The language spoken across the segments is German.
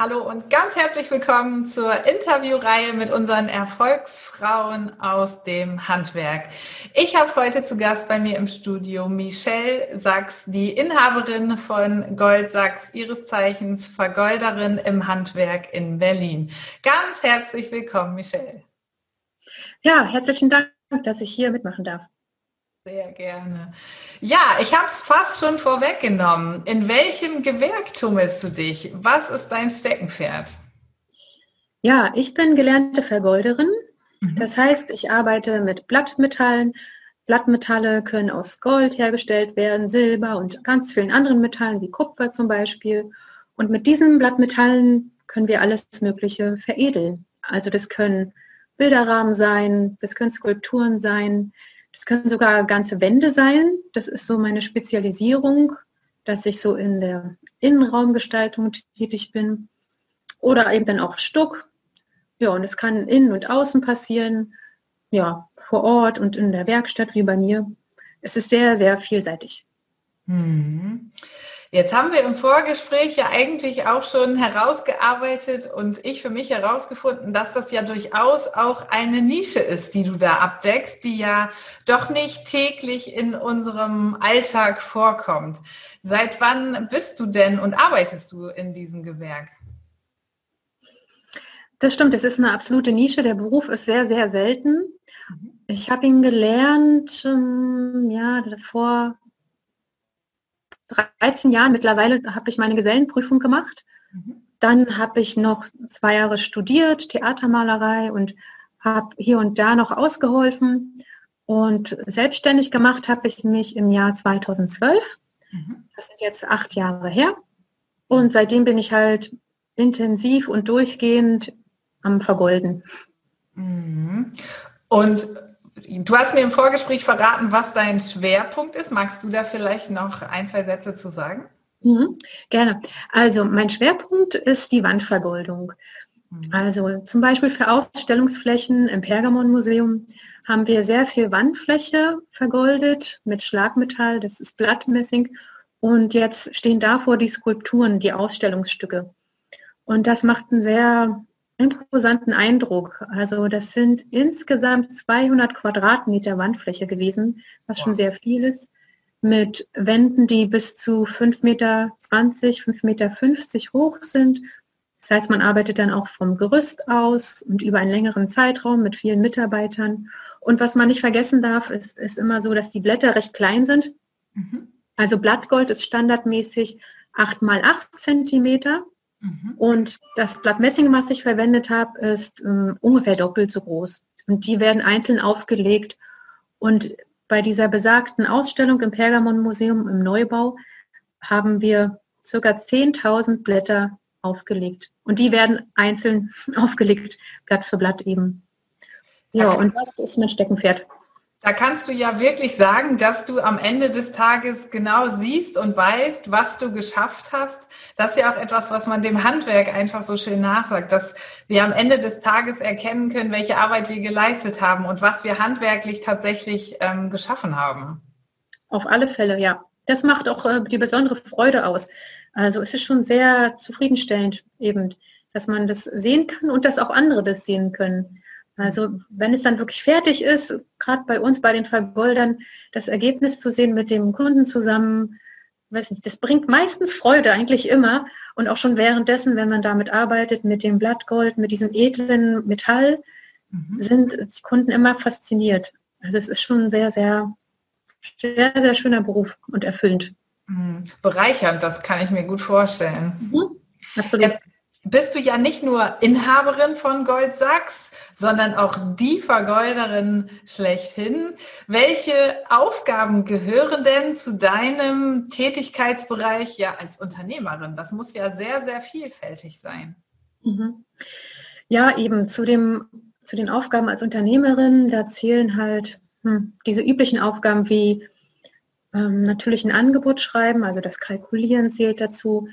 Hallo und ganz herzlich willkommen zur Interviewreihe mit unseren Erfolgsfrauen aus dem Handwerk. Ich habe heute zu Gast bei mir im Studio Michelle Sachs, die Inhaberin von Gold Sachs, ihres Zeichens Vergolderin im Handwerk in Berlin. Ganz herzlich willkommen, Michelle. Ja, herzlichen Dank, dass ich hier mitmachen darf. Sehr gerne. Ja, ich habe es fast schon vorweggenommen. In welchem Gewerk tummelst du dich? Was ist dein Steckenpferd? Ja, ich bin gelernte Vergolderin. Mhm. Das heißt, ich arbeite mit Blattmetallen. Blattmetalle können aus Gold hergestellt werden, Silber und ganz vielen anderen Metallen wie Kupfer zum Beispiel. Und mit diesen Blattmetallen können wir alles Mögliche veredeln. Also das können Bilderrahmen sein, das können Skulpturen sein, es können sogar ganze Wände sein. Das ist so meine Spezialisierung, dass ich so in der Innenraumgestaltung tätig bin. Oder eben dann auch Stuck. Ja, und es kann innen und außen passieren. Ja, vor Ort und in der Werkstatt wie bei mir. Es ist sehr, sehr vielseitig. Mhm. Jetzt haben wir im Vorgespräch ja eigentlich auch schon herausgearbeitet und ich für mich herausgefunden, dass das ja durchaus auch eine Nische ist, die du da abdeckst, die ja doch nicht täglich in unserem Alltag vorkommt. Seit wann bist du denn und arbeitest du in diesem Gewerk? Das stimmt, es ist eine absolute Nische. Der Beruf ist sehr, sehr selten. Mhm. Ich habe ihn gelernt, ähm, ja, vor 13 Jahren. Mittlerweile habe ich meine Gesellenprüfung gemacht. Mhm. Dann habe ich noch zwei Jahre studiert, Theatermalerei und habe hier und da noch ausgeholfen. Und selbstständig gemacht habe ich mich im Jahr 2012. Mhm. Das sind jetzt acht Jahre her. Und seitdem bin ich halt intensiv und durchgehend am Vergolden. Mhm. Und Du hast mir im Vorgespräch verraten, was dein Schwerpunkt ist. Magst du da vielleicht noch ein, zwei Sätze zu sagen? Mhm, gerne. Also mein Schwerpunkt ist die Wandvergoldung. Mhm. Also zum Beispiel für Ausstellungsflächen im Pergamon-Museum haben wir sehr viel Wandfläche vergoldet mit Schlagmetall, das ist Blattmessing. Und jetzt stehen davor die Skulpturen, die Ausstellungsstücke. Und das macht einen sehr imposanten Eindruck. Also das sind insgesamt 200 Quadratmeter Wandfläche gewesen, was wow. schon sehr viel ist, mit Wänden, die bis zu 5,20 Meter, 5,50 Meter hoch sind. Das heißt, man arbeitet dann auch vom Gerüst aus und über einen längeren Zeitraum mit vielen Mitarbeitern. Und was man nicht vergessen darf, ist, ist immer so, dass die Blätter recht klein sind. Mhm. Also Blattgold ist standardmäßig 8 mal 8 Zentimeter Mhm. Und das Blatt Messing, was ich verwendet habe, ist ähm, ungefähr doppelt so groß. Und die werden einzeln aufgelegt. Und bei dieser besagten Ausstellung im Pergamon-Museum im Neubau haben wir circa 10.000 Blätter aufgelegt. Und die werden einzeln aufgelegt, Blatt für Blatt eben. Ja, und das ist mein Steckenpferd. Da kannst du ja wirklich sagen, dass du am Ende des Tages genau siehst und weißt, was du geschafft hast. Das ist ja auch etwas, was man dem Handwerk einfach so schön nachsagt, dass wir am Ende des Tages erkennen können, welche Arbeit wir geleistet haben und was wir handwerklich tatsächlich ähm, geschaffen haben. Auf alle Fälle, ja. Das macht auch äh, die besondere Freude aus. Also es ist schon sehr zufriedenstellend eben, dass man das sehen kann und dass auch andere das sehen können. Also wenn es dann wirklich fertig ist, gerade bei uns, bei den Vergoldern, das Ergebnis zu sehen mit dem Kunden zusammen, weiß nicht, das bringt meistens Freude, eigentlich immer. Und auch schon währenddessen, wenn man damit arbeitet, mit dem Blattgold, mit diesem edlen Metall, mhm. sind die Kunden immer fasziniert. Also es ist schon ein sehr, sehr, sehr, sehr schöner Beruf und erfüllend. Mhm. Bereichernd, das kann ich mir gut vorstellen. Mhm. Absolut. Ja, bist du ja nicht nur Inhaberin von Gold Sachs, sondern auch die Vergolderin schlechthin. Welche Aufgaben gehören denn zu deinem Tätigkeitsbereich ja als Unternehmerin? Das muss ja sehr, sehr vielfältig sein. Mhm. Ja, eben zu, dem, zu den Aufgaben als Unternehmerin, da zählen halt hm, diese üblichen Aufgaben wie ähm, natürlich ein Angebot schreiben, also das Kalkulieren zählt dazu,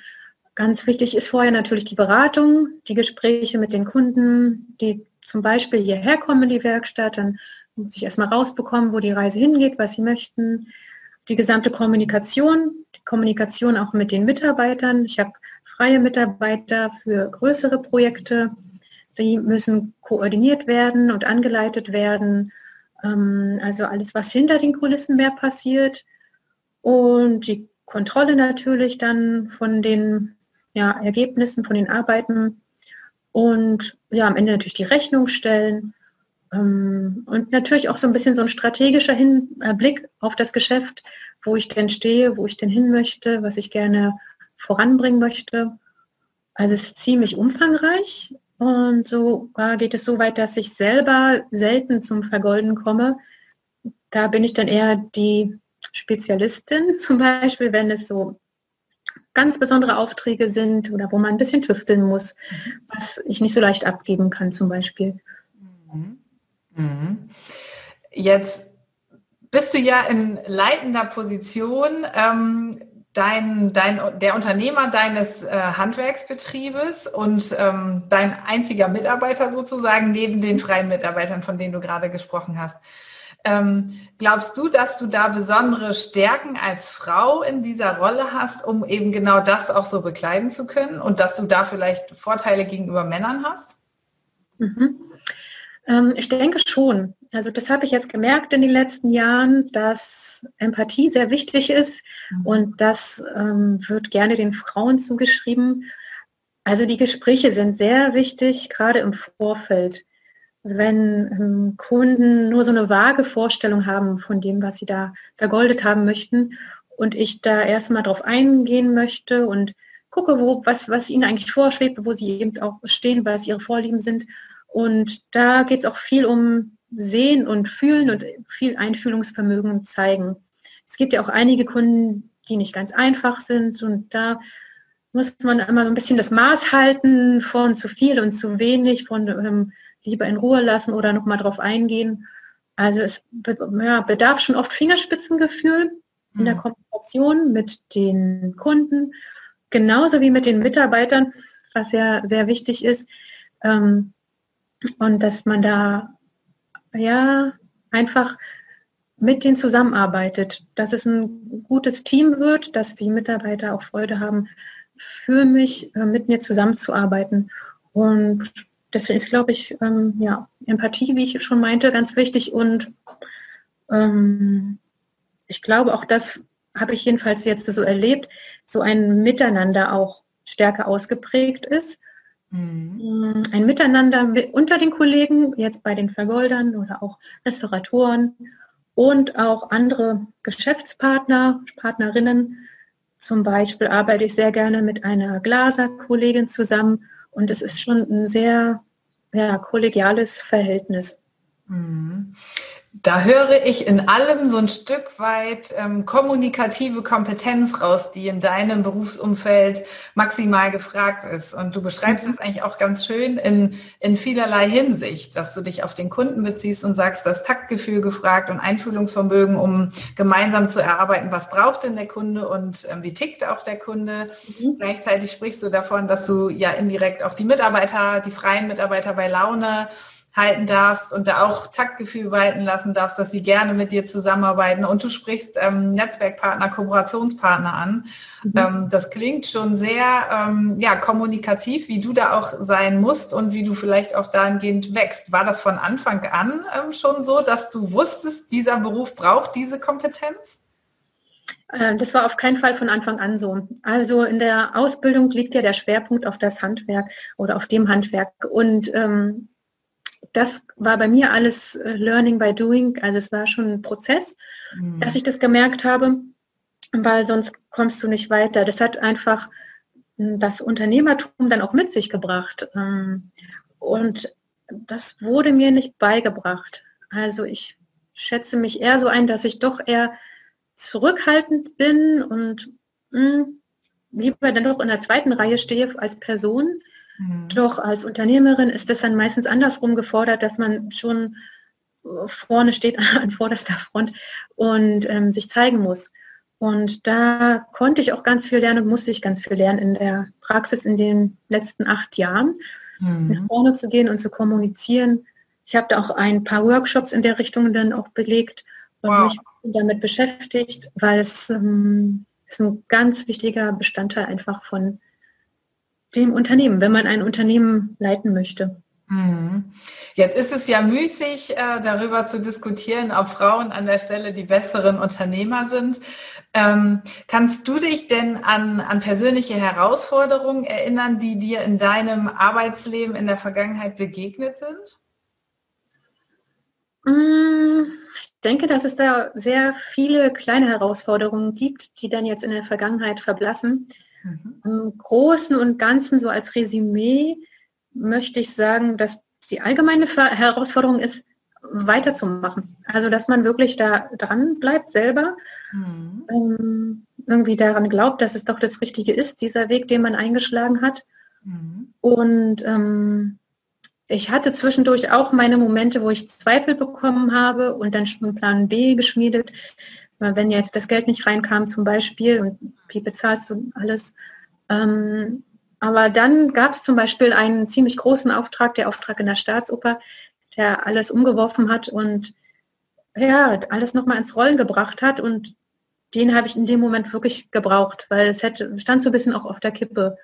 Ganz wichtig ist vorher natürlich die Beratung, die Gespräche mit den Kunden, die zum Beispiel hierher kommen in die Werkstatt, dann muss ich erstmal rausbekommen, wo die Reise hingeht, was sie möchten. Die gesamte Kommunikation, die Kommunikation auch mit den Mitarbeitern. Ich habe freie Mitarbeiter für größere Projekte. Die müssen koordiniert werden und angeleitet werden. Ähm, also alles, was hinter den Kulissen mehr passiert. Und die Kontrolle natürlich dann von den ja, Ergebnissen, von den Arbeiten. Und ja, am Ende natürlich die Rechnung stellen ähm, und natürlich auch so ein bisschen so ein strategischer Hin äh, Blick auf das Geschäft, wo ich denn stehe, wo ich denn hin möchte, was ich gerne voranbringen möchte. Also es ist ziemlich umfangreich und so geht es so weit, dass ich selber selten zum Vergolden komme. Da bin ich dann eher die Spezialistin, zum Beispiel, wenn es so ganz besondere Aufträge sind oder wo man ein bisschen tüfteln muss, was ich nicht so leicht abgeben kann zum Beispiel. Mhm. Mhm. Jetzt bist du ja in leitender Position. Ähm, dein, dein, der Unternehmer deines äh, Handwerksbetriebes und ähm, dein einziger Mitarbeiter sozusagen neben den freien Mitarbeitern, von denen du gerade gesprochen hast. Ähm, glaubst du, dass du da besondere Stärken als Frau in dieser Rolle hast, um eben genau das auch so bekleiden zu können und dass du da vielleicht Vorteile gegenüber Männern hast? Mhm. Ähm, ich denke schon. Also das habe ich jetzt gemerkt in den letzten Jahren, dass Empathie sehr wichtig ist mhm. und das ähm, wird gerne den Frauen zugeschrieben. Also die Gespräche sind sehr wichtig, gerade im Vorfeld. Wenn ähm, Kunden nur so eine vage Vorstellung haben von dem, was sie da vergoldet haben möchten und ich da erstmal drauf eingehen möchte und gucke, wo, was, was ihnen eigentlich vorschwebt, wo sie eben auch stehen, was ihre Vorlieben sind und da geht es auch viel um Sehen und Fühlen und viel Einfühlungsvermögen zeigen. Es gibt ja auch einige Kunden, die nicht ganz einfach sind und da muss man immer so ein bisschen das Maß halten von zu viel und zu wenig, von ähm, lieber in Ruhe lassen oder nochmal drauf eingehen. Also es ja, bedarf schon oft Fingerspitzengefühl in der mhm. Kommunikation mit den Kunden, genauso wie mit den Mitarbeitern, was ja sehr wichtig ist. Ähm, und dass man da ja einfach mit denen zusammenarbeitet, dass es ein gutes Team wird, dass die Mitarbeiter auch Freude haben, für mich äh, mit mir zusammenzuarbeiten. Und deswegen ist, glaube ich, ähm, ja, Empathie, wie ich schon meinte, ganz wichtig. Und ähm, ich glaube, auch das habe ich jedenfalls jetzt so erlebt, so ein Miteinander auch stärker ausgeprägt ist Mhm. Ein Miteinander unter den Kollegen, jetzt bei den Vergoldern oder auch Restauratoren und auch andere Geschäftspartner, Partnerinnen. Zum Beispiel arbeite ich sehr gerne mit einer Glaser-Kollegin zusammen und es ist schon ein sehr ja, kollegiales Verhältnis. Da höre ich in allem so ein Stück weit ähm, kommunikative Kompetenz raus, die in deinem Berufsumfeld maximal gefragt ist. Und du beschreibst mhm. das eigentlich auch ganz schön in, in vielerlei Hinsicht, dass du dich auf den Kunden beziehst und sagst, das Taktgefühl gefragt und Einfühlungsvermögen, um gemeinsam zu erarbeiten, was braucht denn der Kunde und ähm, wie tickt auch der Kunde. Mhm. Gleichzeitig sprichst du davon, dass du ja indirekt auch die Mitarbeiter, die freien Mitarbeiter bei Laune halten darfst und da auch Taktgefühl walten lassen darfst, dass sie gerne mit dir zusammenarbeiten. Und du sprichst ähm, Netzwerkpartner, Kooperationspartner an. Mhm. Ähm, das klingt schon sehr ähm, ja, kommunikativ, wie du da auch sein musst und wie du vielleicht auch dahingehend wächst. War das von Anfang an ähm, schon so, dass du wusstest, dieser Beruf braucht diese Kompetenz? Äh, das war auf keinen Fall von Anfang an so. Also in der Ausbildung liegt ja der Schwerpunkt auf das Handwerk oder auf dem Handwerk. Und ähm, das war bei mir alles äh, Learning by Doing. Also es war schon ein Prozess, mhm. dass ich das gemerkt habe, weil sonst kommst du nicht weiter. Das hat einfach hm, das Unternehmertum dann auch mit sich gebracht. Ähm, und das wurde mir nicht beigebracht. Also ich schätze mich eher so ein, dass ich doch eher zurückhaltend bin und mh, hm, lieber dann doch in der zweiten Reihe stehe als Person Mhm. Doch als Unternehmerin ist es dann meistens andersrum gefordert, dass man schon vorne steht an vorderster Front und ähm, sich zeigen muss. Und da konnte ich auch ganz viel lernen, musste ich ganz viel lernen in der Praxis in den letzten acht Jahren, mhm. nach vorne zu gehen und zu kommunizieren. Ich habe da auch ein paar Workshops in der Richtung dann auch belegt und wow. mich damit beschäftigt, weil es ähm, ist ein ganz wichtiger Bestandteil einfach von dem Unternehmen, wenn man ein Unternehmen leiten möchte. Mhm. Jetzt ist es ja müßig, äh, darüber zu diskutieren, ob Frauen an der Stelle die besseren Unternehmer sind. Ähm, kannst du dich denn an, an persönliche Herausforderungen erinnern, die dir in deinem Arbeitsleben in der Vergangenheit begegnet sind? Mm, ich denke, dass es da sehr viele kleine Herausforderungen gibt, die dann jetzt in der Vergangenheit verblassen. Mhm. Im Großen und Ganzen, so als Resümee, möchte ich sagen, dass die allgemeine Herausforderung ist, weiterzumachen. Also dass man wirklich da dran bleibt selber, mhm. ähm, irgendwie daran glaubt, dass es doch das Richtige ist, dieser Weg, den man eingeschlagen hat. Mhm. Und ähm, ich hatte zwischendurch auch meine Momente, wo ich Zweifel bekommen habe und dann schon Plan B geschmiedet. Wenn jetzt das Geld nicht reinkam zum Beispiel und wie bezahlst du alles, ähm, aber dann gab es zum Beispiel einen ziemlich großen Auftrag, der Auftrag in der Staatsoper, der alles umgeworfen hat und ja, alles nochmal ins Rollen gebracht hat. Und den habe ich in dem Moment wirklich gebraucht, weil es hätte, stand so ein bisschen auch auf der Kippe.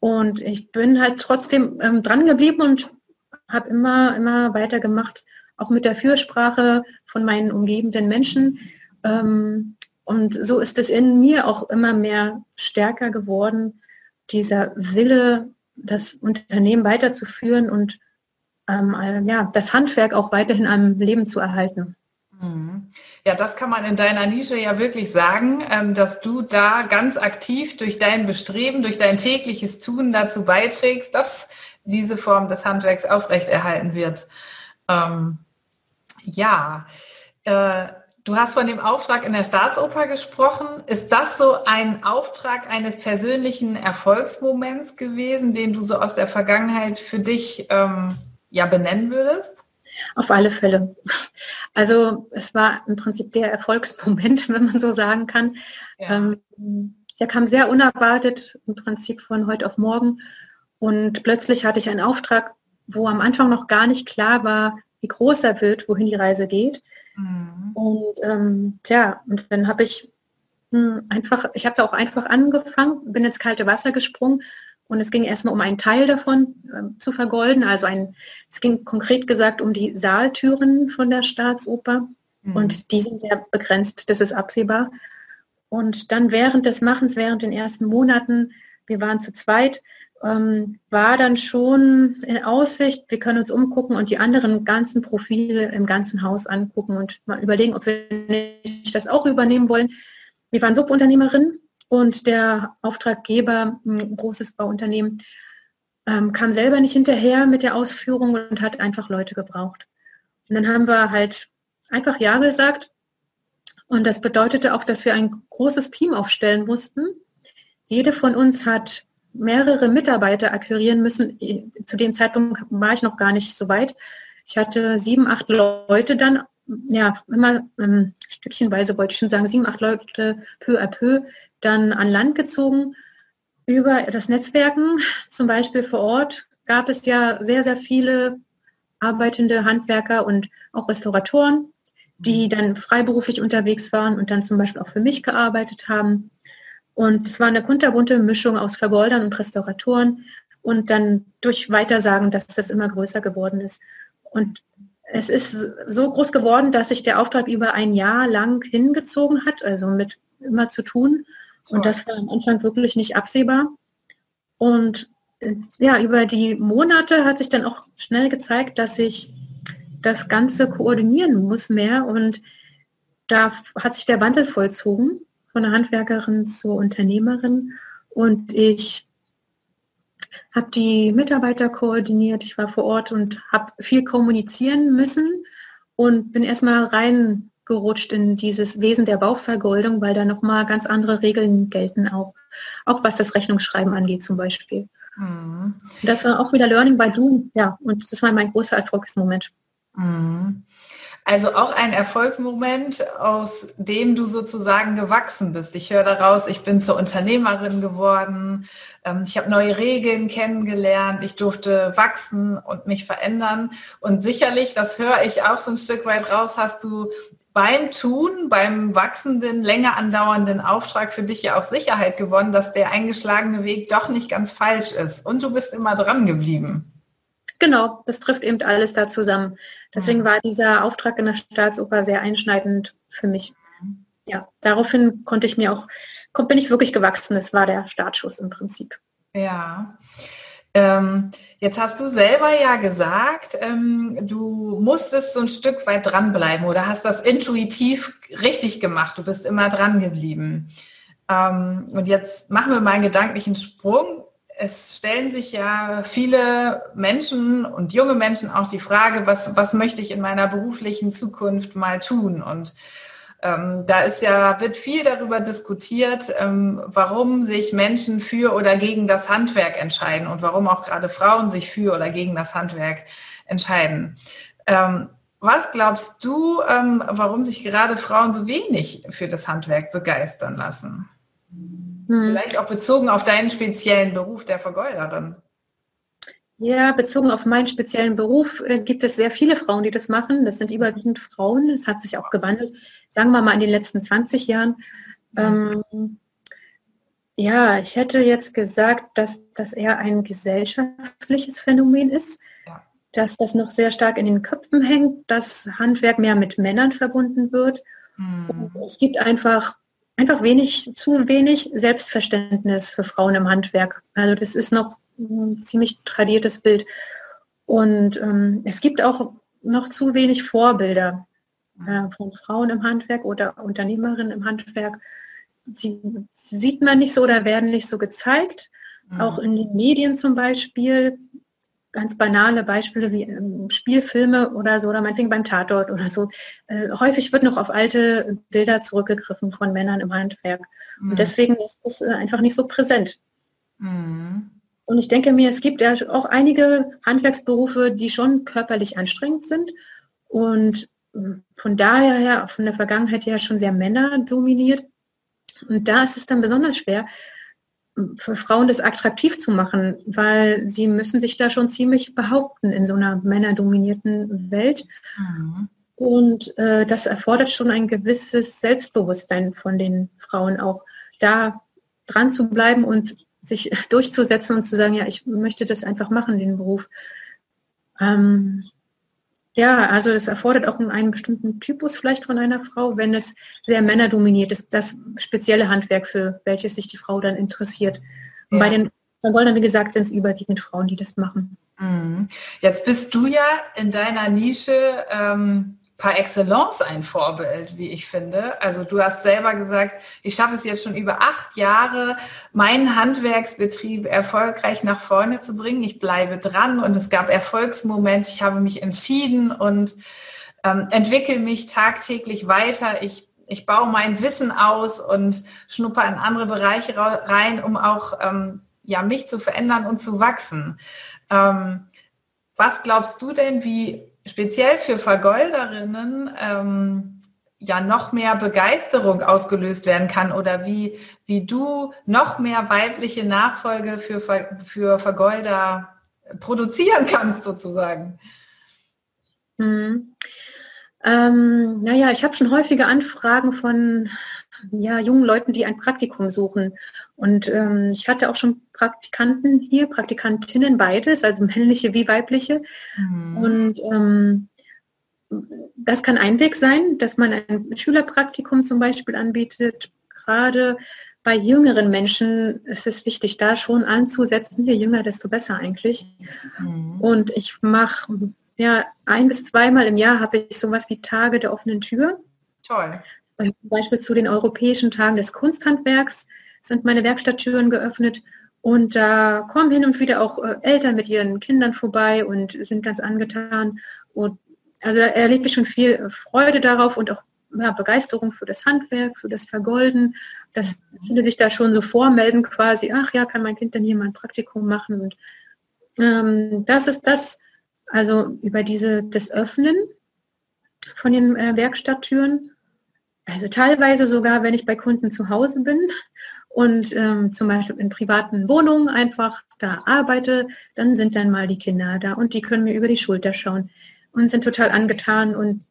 Und ich bin halt trotzdem ähm, dran geblieben und habe immer, immer weitergemacht, auch mit der Fürsprache von meinen umgebenden Menschen. Ähm, und so ist es in mir auch immer mehr stärker geworden, dieser Wille, das Unternehmen weiterzuführen und ähm, äh, ja, das Handwerk auch weiterhin am Leben zu erhalten. Mhm. Ja, das kann man in deiner Nische ja wirklich sagen, ähm, dass du da ganz aktiv durch dein Bestreben, durch dein tägliches Tun dazu beiträgst, dass diese Form des Handwerks aufrechterhalten wird. Ähm, ja, äh, Du hast von dem Auftrag in der Staatsoper gesprochen. Ist das so ein Auftrag eines persönlichen Erfolgsmoments gewesen, den du so aus der Vergangenheit für dich ähm, ja benennen würdest? Auf alle Fälle. Also es war im Prinzip der Erfolgsmoment, wenn man so sagen kann. Ja. Ähm, der kam sehr unerwartet, im Prinzip von heute auf morgen. Und plötzlich hatte ich einen Auftrag, wo am Anfang noch gar nicht klar war, wie groß er wird, wohin die Reise geht. Mhm. Und ähm, tja, und dann habe ich mh, hm, einfach, ich habe da auch einfach angefangen, bin ins kalte Wasser gesprungen und es ging erstmal um einen Teil davon äh, zu vergolden. Also ein, es ging konkret gesagt um die Saaltüren von der Staatsoper. Mhm. Und die sind ja begrenzt, das ist absehbar. Und dann während des Machens, während den ersten Monaten, wir waren zu zweit, ähm, war dann schon in Aussicht, wir können uns umgucken und die anderen ganzen Profile im ganzen Haus angucken und mal überlegen, ob wir nicht das auch übernehmen wollen. Wir waren Subunternehmerin und der Auftraggeber, ein großes Bauunternehmen, ähm, kam selber nicht hinterher mit der Ausführung und hat einfach Leute gebraucht. Und dann haben wir halt einfach Ja gesagt. Und das bedeutete auch, dass wir ein großes Team aufstellen mussten. Jede von uns hat mehrere Mitarbeiter akquirieren müssen. Zu dem Zeitpunkt war ich noch gar nicht so weit. Ich hatte sieben, acht Leute dann, ja, immer ähm, stückchenweise wollte ich schon sagen, sieben, acht Leute peu à peu dann an Land gezogen. Über das Netzwerken, zum Beispiel vor Ort, gab es ja sehr, sehr viele arbeitende Handwerker und auch Restauratoren, die dann freiberuflich unterwegs waren und dann zum Beispiel auch für mich gearbeitet haben. Und es war eine kunterbunte Mischung aus Vergoldern und Restauratoren und dann durch Weitersagen, dass das immer größer geworden ist. Und es ist so groß geworden, dass sich der Auftrag über ein Jahr lang hingezogen hat, also mit immer zu tun. Und das war am Anfang wirklich nicht absehbar. Und ja, über die Monate hat sich dann auch schnell gezeigt, dass ich das Ganze koordinieren muss mehr. Und da hat sich der Wandel vollzogen von der Handwerkerin zur Unternehmerin und ich habe die Mitarbeiter koordiniert, ich war vor Ort und habe viel kommunizieren müssen und bin erstmal reingerutscht in dieses Wesen der Bauvergoldung, weil da nochmal ganz andere Regeln gelten, auch, auch was das Rechnungsschreiben angeht zum Beispiel. Mhm. Das war auch wieder Learning by Doing, ja, und das war mein großer Erfolgsmoment. Mhm. Also auch ein Erfolgsmoment, aus dem du sozusagen gewachsen bist. Ich höre daraus, ich bin zur Unternehmerin geworden, ähm, ich habe neue Regeln kennengelernt, ich durfte wachsen und mich verändern. Und sicherlich, das höre ich auch so ein Stück weit raus, hast du beim Tun, beim wachsenden, länger andauernden Auftrag für dich ja auch Sicherheit gewonnen, dass der eingeschlagene Weg doch nicht ganz falsch ist. Und du bist immer dran geblieben. Genau, das trifft eben alles da zusammen. Deswegen war dieser Auftrag in der Staatsoper sehr einschneidend für mich. Ja, daraufhin konnte ich mir auch, bin ich wirklich gewachsen. Das war der Startschuss im Prinzip. Ja. Ähm, jetzt hast du selber ja gesagt, ähm, du musstest so ein Stück weit dranbleiben oder hast das intuitiv richtig gemacht. Du bist immer dran geblieben. Ähm, und jetzt machen wir mal einen gedanklichen Sprung. Es stellen sich ja viele Menschen und junge Menschen auch die Frage, was, was möchte ich in meiner beruflichen Zukunft mal tun? Und ähm, da ist ja, wird viel darüber diskutiert, ähm, warum sich Menschen für oder gegen das Handwerk entscheiden und warum auch gerade Frauen sich für oder gegen das Handwerk entscheiden. Ähm, was glaubst du, ähm, warum sich gerade Frauen so wenig für das Handwerk begeistern lassen? Hm. Vielleicht auch bezogen auf deinen speziellen Beruf der Vergolderin. Ja, bezogen auf meinen speziellen Beruf äh, gibt es sehr viele Frauen, die das machen. Das sind überwiegend Frauen. Das hat sich auch gewandelt, sagen wir mal in den letzten 20 Jahren. Ähm, ja, ich hätte jetzt gesagt, dass das eher ein gesellschaftliches Phänomen ist, ja. dass das noch sehr stark in den Köpfen hängt, dass Handwerk mehr mit Männern verbunden wird. Mhm. Es gibt einfach einfach wenig, zu wenig Selbstverständnis für Frauen im Handwerk. Also das ist noch ein ziemlich tradiertes Bild. Und ähm, es gibt auch noch zu wenig Vorbilder äh, von Frauen im Handwerk oder Unternehmerinnen im Handwerk. Die sieht man nicht so oder werden nicht so gezeigt. Mhm. Auch in den Medien zum Beispiel. Ganz banale Beispiele wie ähm, Spielfilme oder so, oder meinetwegen beim Tatort oder so. Äh, häufig wird noch auf alte Bilder zurückgegriffen von Männern im Handwerk. Mhm. Und deswegen ist das äh, einfach nicht so präsent. Mhm. Und ich denke mir, es gibt ja auch einige Handwerksberufe, die schon körperlich anstrengend sind und hm, von daher her, von der Vergangenheit her schon sehr Männer dominiert. Und da ist es dann besonders schwer, für Frauen das attraktiv zu machen, weil sie müssen sich da schon ziemlich behaupten in so einer männerdominierten Welt. Mhm. Und äh, das erfordert schon ein gewisses Selbstbewusstsein von den Frauen auch, da dran zu bleiben und sich durchzusetzen und zu sagen, ja, ich möchte das einfach machen, den Beruf. Ähm, ja, also das erfordert auch einen bestimmten Typus vielleicht von einer Frau, wenn es sehr männerdominiert ist, das spezielle Handwerk, für welches sich die Frau dann interessiert. Ja. Bei den Goldern, wie gesagt, sind es überwiegend Frauen, die das machen. Mhm. Jetzt bist du ja in deiner Nische ähm, par excellence ein Vorbild, wie ich finde. Also du hast selber gesagt, ich schaffe es jetzt schon über acht Jahre, meinen Handwerksbetrieb erfolgreich nach vorne zu bringen. Ich bleibe dran und es gab Erfolgsmomente. Ich habe mich entschieden und ähm, entwickle mich tagtäglich weiter. Ich ich baue mein Wissen aus und schnupper in andere Bereiche rein, um auch ähm, ja, mich zu verändern und zu wachsen. Ähm, was glaubst du denn, wie speziell für Vergolderinnen ähm, ja noch mehr Begeisterung ausgelöst werden kann oder wie, wie du noch mehr weibliche Nachfolge für, für Vergolder produzieren kannst sozusagen. Hm. Ähm, naja, ich habe schon häufige Anfragen von ja, jungen Leuten, die ein Praktikum suchen. Und ähm, ich hatte auch schon Praktikanten hier, Praktikantinnen beides, also männliche wie weibliche. Mhm. Und ähm, das kann ein Weg sein, dass man ein Schülerpraktikum zum Beispiel anbietet. Gerade bei jüngeren Menschen ist es wichtig, da schon anzusetzen. Je jünger, desto besser eigentlich. Mhm. Und ich mache ja ein bis zweimal im Jahr habe ich sowas wie Tage der offenen Tür. Toll. Zum Beispiel zu den Europäischen Tagen des Kunsthandwerks sind meine Werkstatttüren geöffnet und da kommen hin und wieder auch äh, Eltern mit ihren Kindern vorbei und sind ganz angetan. Und also da erlebe ich schon viel Freude darauf und auch ja, Begeisterung für das Handwerk, für das Vergolden, dass viele sich da schon so vormelden quasi, ach ja, kann mein Kind denn hier mal ein Praktikum machen? Und ähm, das ist das, also über diese, das Öffnen von den äh, Werkstatttüren. Also teilweise sogar, wenn ich bei Kunden zu Hause bin und ähm, zum Beispiel in privaten Wohnungen einfach da arbeite, dann sind dann mal die Kinder da und die können mir über die Schulter schauen und sind total angetan und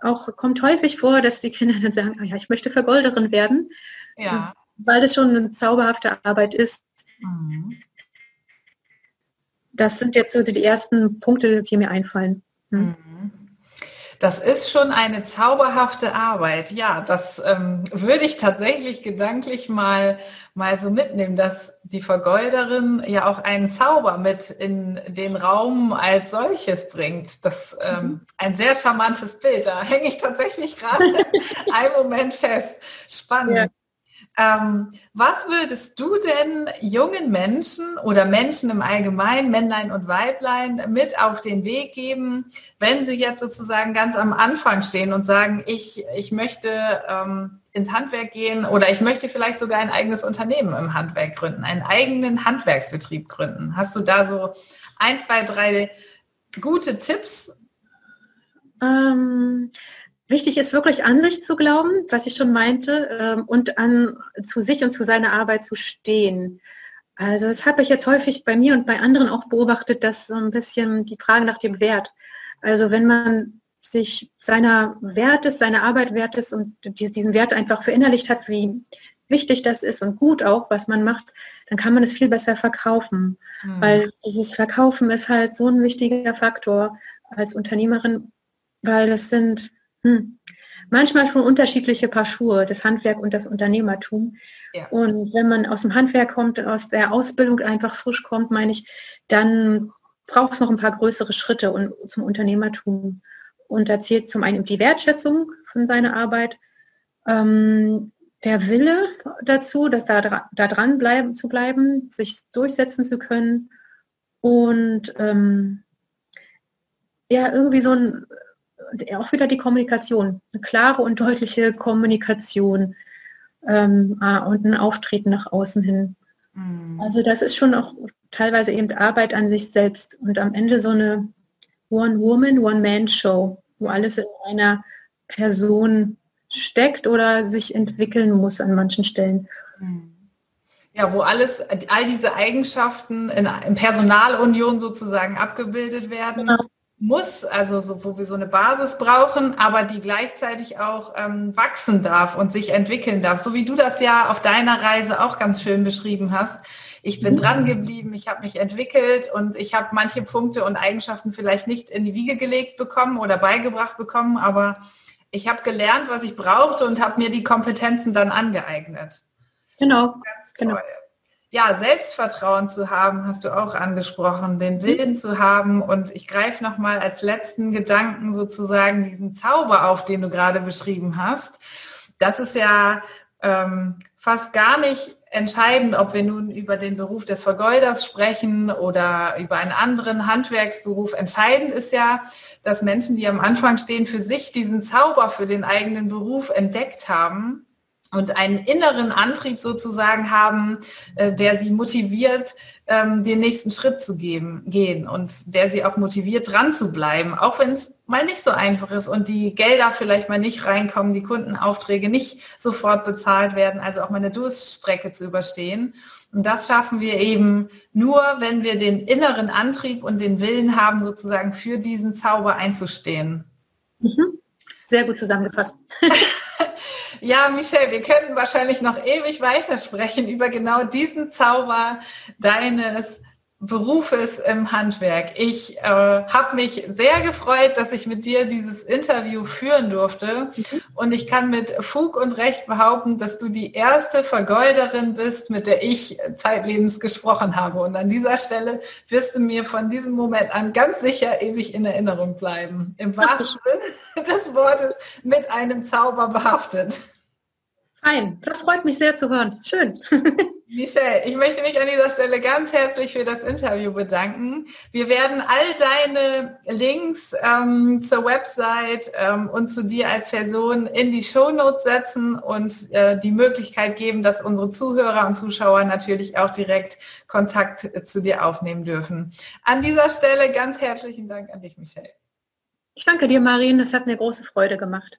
auch kommt häufig vor, dass die Kinder dann sagen, oh ja, ich möchte Vergolderin werden, ja. weil es schon eine zauberhafte Arbeit ist. Mhm. Das sind jetzt so die ersten Punkte, die mir einfallen. Hm. Mhm. Das ist schon eine zauberhafte Arbeit. Ja, das ähm, würde ich tatsächlich gedanklich mal, mal so mitnehmen, dass die Vergolderin ja auch einen Zauber mit in den Raum als solches bringt. Das ähm, mhm. ein sehr charmantes Bild. Da hänge ich tatsächlich gerade einen Moment fest. Spannend. Ja. Ähm, was würdest du denn jungen Menschen oder Menschen im Allgemeinen, Männlein und Weiblein, mit auf den Weg geben, wenn sie jetzt sozusagen ganz am Anfang stehen und sagen, ich, ich möchte ähm, ins Handwerk gehen oder ich möchte vielleicht sogar ein eigenes Unternehmen im Handwerk gründen, einen eigenen Handwerksbetrieb gründen? Hast du da so ein, zwei, drei gute Tipps? Ähm, Wichtig ist wirklich an sich zu glauben, was ich schon meinte, ähm, und an zu sich und zu seiner Arbeit zu stehen. Also das habe ich jetzt häufig bei mir und bei anderen auch beobachtet, dass so ein bisschen die Frage nach dem Wert. Also wenn man sich seiner Wert ist, seiner Arbeit wert ist und diesen Wert einfach verinnerlicht hat, wie wichtig das ist und gut auch, was man macht, dann kann man es viel besser verkaufen. Mhm. Weil dieses Verkaufen ist halt so ein wichtiger Faktor als Unternehmerin, weil das sind hm. Manchmal schon unterschiedliche Paar Schuhe, das Handwerk und das Unternehmertum. Ja. Und wenn man aus dem Handwerk kommt, aus der Ausbildung einfach frisch kommt, meine ich, dann braucht es noch ein paar größere Schritte und, zum Unternehmertum. Und da zählt zum einen die Wertschätzung von seiner Arbeit, ähm, der Wille dazu, dass da, da dran bleiben, zu bleiben, sich durchsetzen zu können und ähm, ja, irgendwie so ein auch wieder die Kommunikation, eine klare und deutliche Kommunikation ähm, ah, und ein Auftreten nach außen hin. Mhm. Also das ist schon auch teilweise eben Arbeit an sich selbst und am Ende so eine One-Woman, One-Man-Show, wo alles in einer Person steckt oder sich entwickeln muss an manchen Stellen. Mhm. Ja, wo alles, all diese Eigenschaften in, in Personalunion sozusagen abgebildet werden. Genau muss, also so, wo wir so eine Basis brauchen, aber die gleichzeitig auch ähm, wachsen darf und sich entwickeln darf, so wie du das ja auf deiner Reise auch ganz schön beschrieben hast. Ich bin mhm. dran geblieben, ich habe mich entwickelt und ich habe manche Punkte und Eigenschaften vielleicht nicht in die Wiege gelegt bekommen oder beigebracht bekommen, aber ich habe gelernt, was ich brauchte und habe mir die Kompetenzen dann angeeignet. Genau. Ganz genau. toll. Genau ja, Selbstvertrauen zu haben, hast du auch angesprochen, den Willen zu haben. Und ich greife nochmal als letzten Gedanken sozusagen diesen Zauber auf, den du gerade beschrieben hast. Das ist ja ähm, fast gar nicht entscheidend, ob wir nun über den Beruf des Vergeuders sprechen oder über einen anderen Handwerksberuf. Entscheidend ist ja, dass Menschen, die am Anfang stehen, für sich diesen Zauber für den eigenen Beruf entdeckt haben und einen inneren Antrieb sozusagen haben, äh, der sie motiviert, ähm, den nächsten Schritt zu geben, gehen und der sie auch motiviert, dran zu bleiben, auch wenn es mal nicht so einfach ist und die Gelder vielleicht mal nicht reinkommen, die Kundenaufträge nicht sofort bezahlt werden, also auch mal eine Durststrecke zu überstehen. Und das schaffen wir eben nur, wenn wir den inneren Antrieb und den Willen haben, sozusagen für diesen Zauber einzustehen. Mhm. Sehr gut zusammengefasst. Ja, Michelle, wir könnten wahrscheinlich noch ewig weitersprechen über genau diesen Zauber deines Berufes im Handwerk. Ich äh, habe mich sehr gefreut, dass ich mit dir dieses Interview führen durfte. Mhm. Und ich kann mit Fug und Recht behaupten, dass du die erste Vergeuderin bist, mit der ich zeitlebens gesprochen habe. Und an dieser Stelle wirst du mir von diesem Moment an ganz sicher ewig in Erinnerung bleiben. Im wahrsten Sinne des Wortes mit einem Zauber behaftet. Fein, das freut mich sehr zu hören. Schön. Michelle, ich möchte mich an dieser Stelle ganz herzlich für das Interview bedanken. Wir werden all deine Links ähm, zur Website ähm, und zu dir als Person in die Shownotes setzen und äh, die Möglichkeit geben, dass unsere Zuhörer und Zuschauer natürlich auch direkt Kontakt zu dir aufnehmen dürfen. An dieser Stelle ganz herzlichen Dank an dich, Michelle. Ich danke dir, Marien. Es hat mir große Freude gemacht.